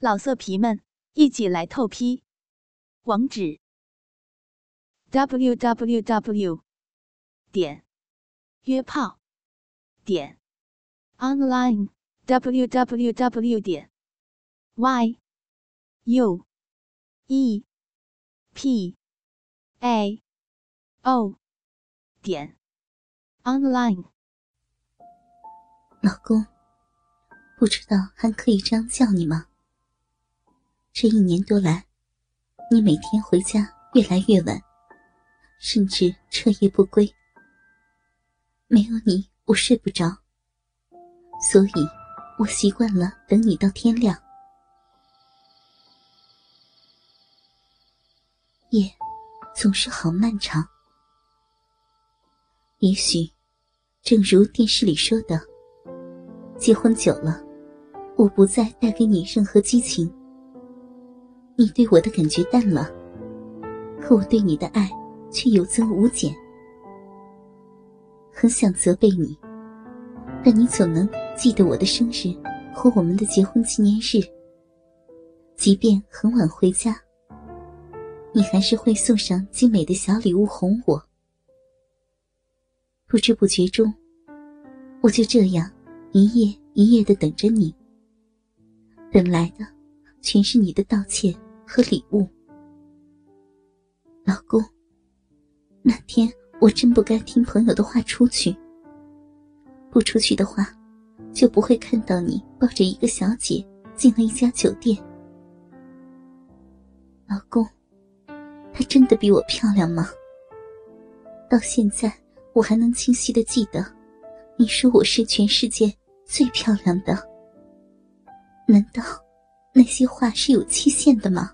老色皮们，一起来透批！网址：w w w 点约炮点 online w w w 点 y u e p a o 点 online。老公，不知道还可以这样叫你吗？这一年多来，你每天回家越来越晚，甚至彻夜不归。没有你，我睡不着，所以我习惯了等你到天亮。夜总是好漫长，也许正如电视里说的，结婚久了，我不再带给你任何激情。你对我的感觉淡了，可我对你的爱却有增无减。很想责备你，但你总能记得我的生日和我们的结婚纪念日。即便很晚回家，你还是会送上精美的小礼物哄我。不知不觉中，我就这样一夜一夜的等着你，等来的全是你的道歉。和礼物，老公，那天我真不该听朋友的话出去。不出去的话，就不会看到你抱着一个小姐进了一家酒店。老公，她真的比我漂亮吗？到现在我还能清晰的记得，你说我是全世界最漂亮的。难道那些话是有期限的吗？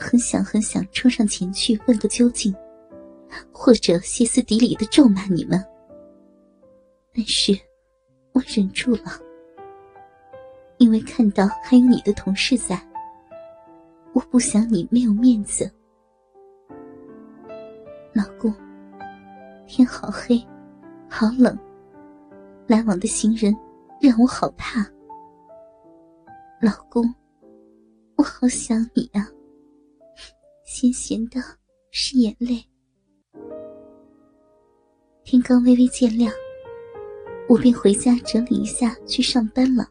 很想很想冲上前去问个究竟，或者歇斯底里的咒骂你们，但是我忍住了，因为看到还有你的同事在，我不想你没有面子。老公，天好黑，好冷，来往的行人让我好怕。老公，我好想你呀。咸咸的，是眼泪。天刚微微见亮，我便回家整理一下去上班了。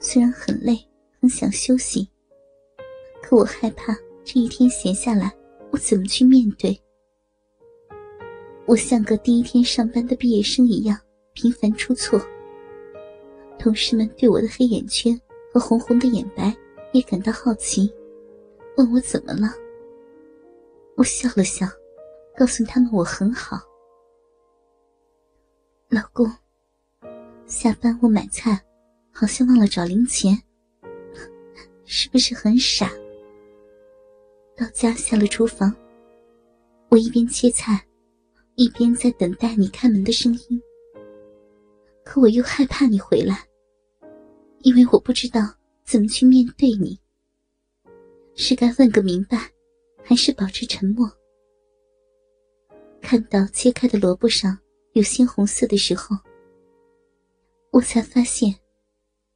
虽然很累，很想休息，可我害怕这一天闲下来，我怎么去面对？我像个第一天上班的毕业生一样频繁出错。同事们对我的黑眼圈和红红的眼白也感到好奇。问我怎么了？我笑了笑，告诉他们我很好。老公，下班我买菜，好像忘了找零钱，是不是很傻？到家下了厨房，我一边切菜，一边在等待你开门的声音。可我又害怕你回来，因为我不知道怎么去面对你。是该问个明白，还是保持沉默？看到切开的萝卜上有鲜红色的时候，我才发现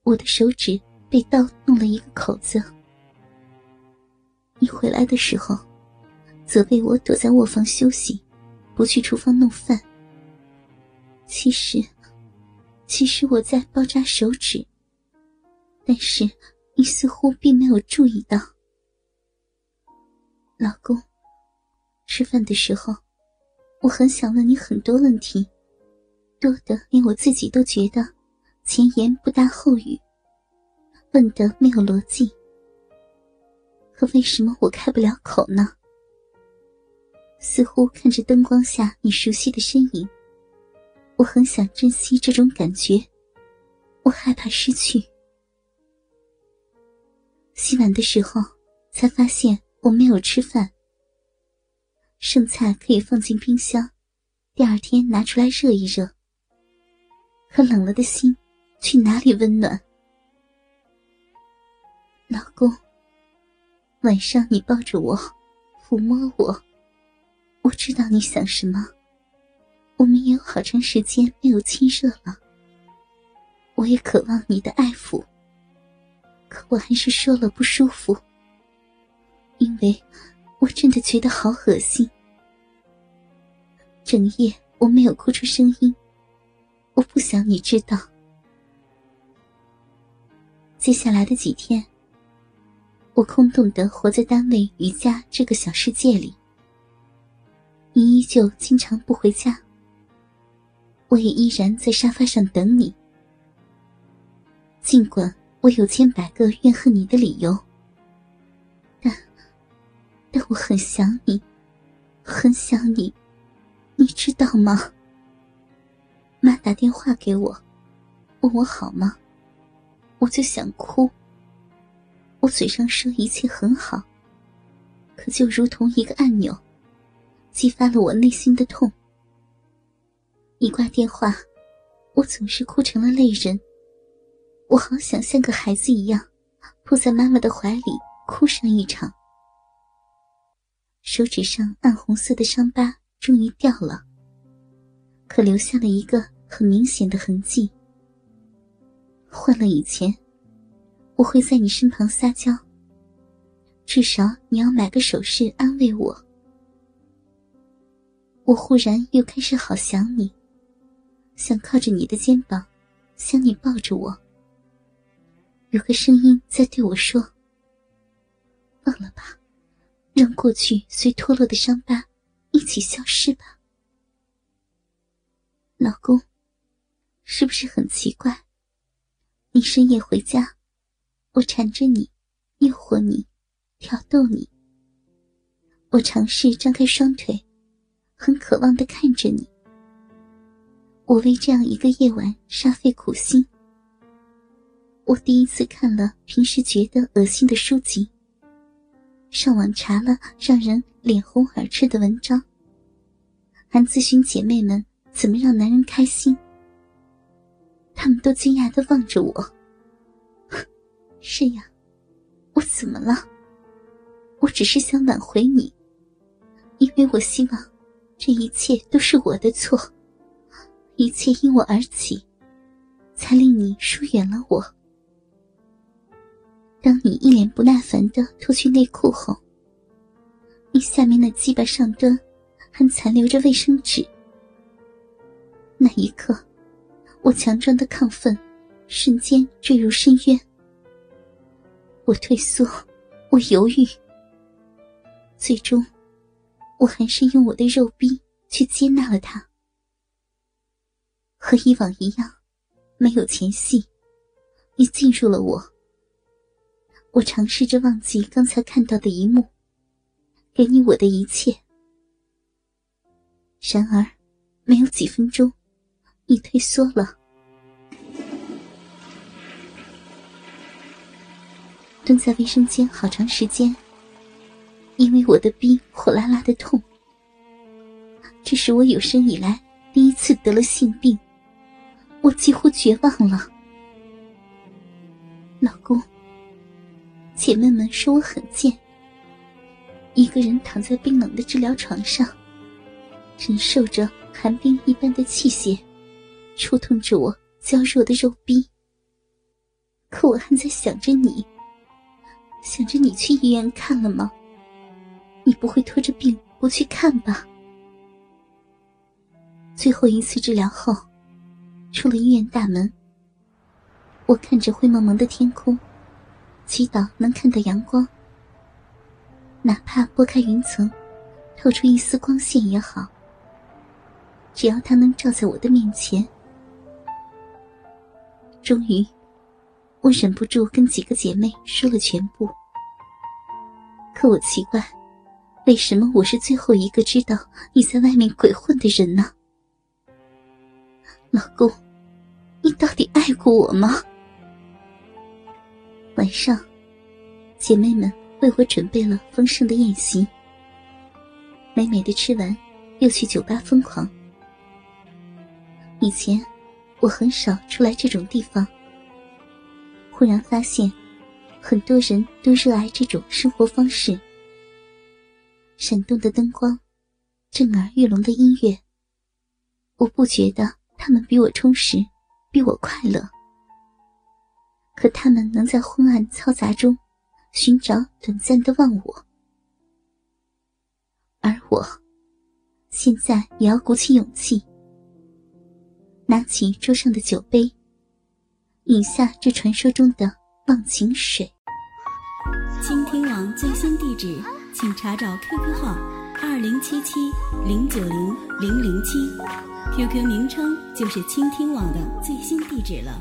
我的手指被刀弄了一个口子。你回来的时候，责备我躲在卧房休息，不去厨房弄饭。其实，其实我在包扎手指，但是你似乎并没有注意到。老公，吃饭的时候，我很想问你很多问题，多的连我自己都觉得前言不搭后语，问的没有逻辑。可为什么我开不了口呢？似乎看着灯光下你熟悉的身影，我很想珍惜这种感觉，我害怕失去。洗碗的时候，才发现。我没有吃饭，剩菜可以放进冰箱，第二天拿出来热一热。可冷了的心，去哪里温暖？老公，晚上你抱着我，抚摸我，我知道你想什么。我们也有好长时间没有亲热了，我也渴望你的爱抚，可我还是说了不舒服，因为我真的觉得好恶心。整夜我没有哭出声音，我不想你知道。接下来的几天，我空洞的活在单位瑜伽这个小世界里。你依旧经常不回家，我也依然在沙发上等你。尽管我有千百个怨恨你的理由，但我很想你，很想你，你知道吗？妈打电话给我，问我好吗？我就想哭。我嘴上说一切很好，可就如同一个按钮，激发了我内心的痛。一挂电话，我总是哭成了泪人。我好想像个孩子一样，扑在妈妈的怀里哭上一场。手指上暗红色的伤疤终于掉了，可留下了一个很明显的痕迹。换了以前，我会在你身旁撒娇，至少你要买个首饰安慰我。我忽然又开始好想你，想靠着你的肩膀，想你抱着我。有个声音在对我说：“忘了吧，让过去随脱落的伤疤一起消失吧。”老公，是不是很奇怪？你深夜回家，我缠着你，诱惑你，挑逗你。我尝试张开双腿，很渴望的看着你。我为这样一个夜晚煞费苦心。我第一次看了平时觉得恶心的书籍，上网查了让人脸红耳赤的文章，还咨询姐妹们怎么让男人开心。他们都惊讶的望着我。是呀，我怎么了？我只是想挽回你，因为我希望这一切都是我的错，一切因我而起，才令你疏远了我。当你一脸不耐烦的脱去内裤后，你下面的鸡巴上端还残留着卫生纸。那一刻，我强壮的亢奋瞬间坠入深渊。我退缩，我犹豫，最终，我还是用我的肉逼去接纳了他。和以往一样，没有前戏，你进入了我。我尝试着忘记刚才看到的一幕，给你我的一切。然而，没有几分钟，你退缩了，蹲在卫生间好长时间，因为我的逼火辣辣的痛。这是我有生以来第一次得了性病，我几乎绝望了，老公。姐妹们说我很贱，一个人躺在冰冷的治疗床上，忍受着寒冰一般的器械，触痛着我娇弱的肉壁。可我还在想着你，想着你去医院看了吗？你不会拖着病不去看吧？最后一次治疗后，出了医院大门，我看着灰蒙蒙的天空。祈祷能看到阳光，哪怕拨开云层，透出一丝光线也好。只要它能照在我的面前。终于，我忍不住跟几个姐妹说了全部。可我奇怪，为什么我是最后一个知道你在外面鬼混的人呢？老公，你到底爱过我吗？晚上，姐妹们为我准备了丰盛的宴席。美美的吃完，又去酒吧疯狂。以前，我很少出来这种地方。忽然发现，很多人都热爱这种生活方式。闪动的灯光，震耳欲聋的音乐，我不觉得他们比我充实，比我快乐。可他们能在昏暗嘈杂中寻找短暂的忘我，而我现在也要鼓起勇气，拿起桌上的酒杯，饮下这传说中的忘情水。倾听网最新地址，请查找 QQ 号二零七七零九零零零七，QQ 名称就是倾听网的最新地址了。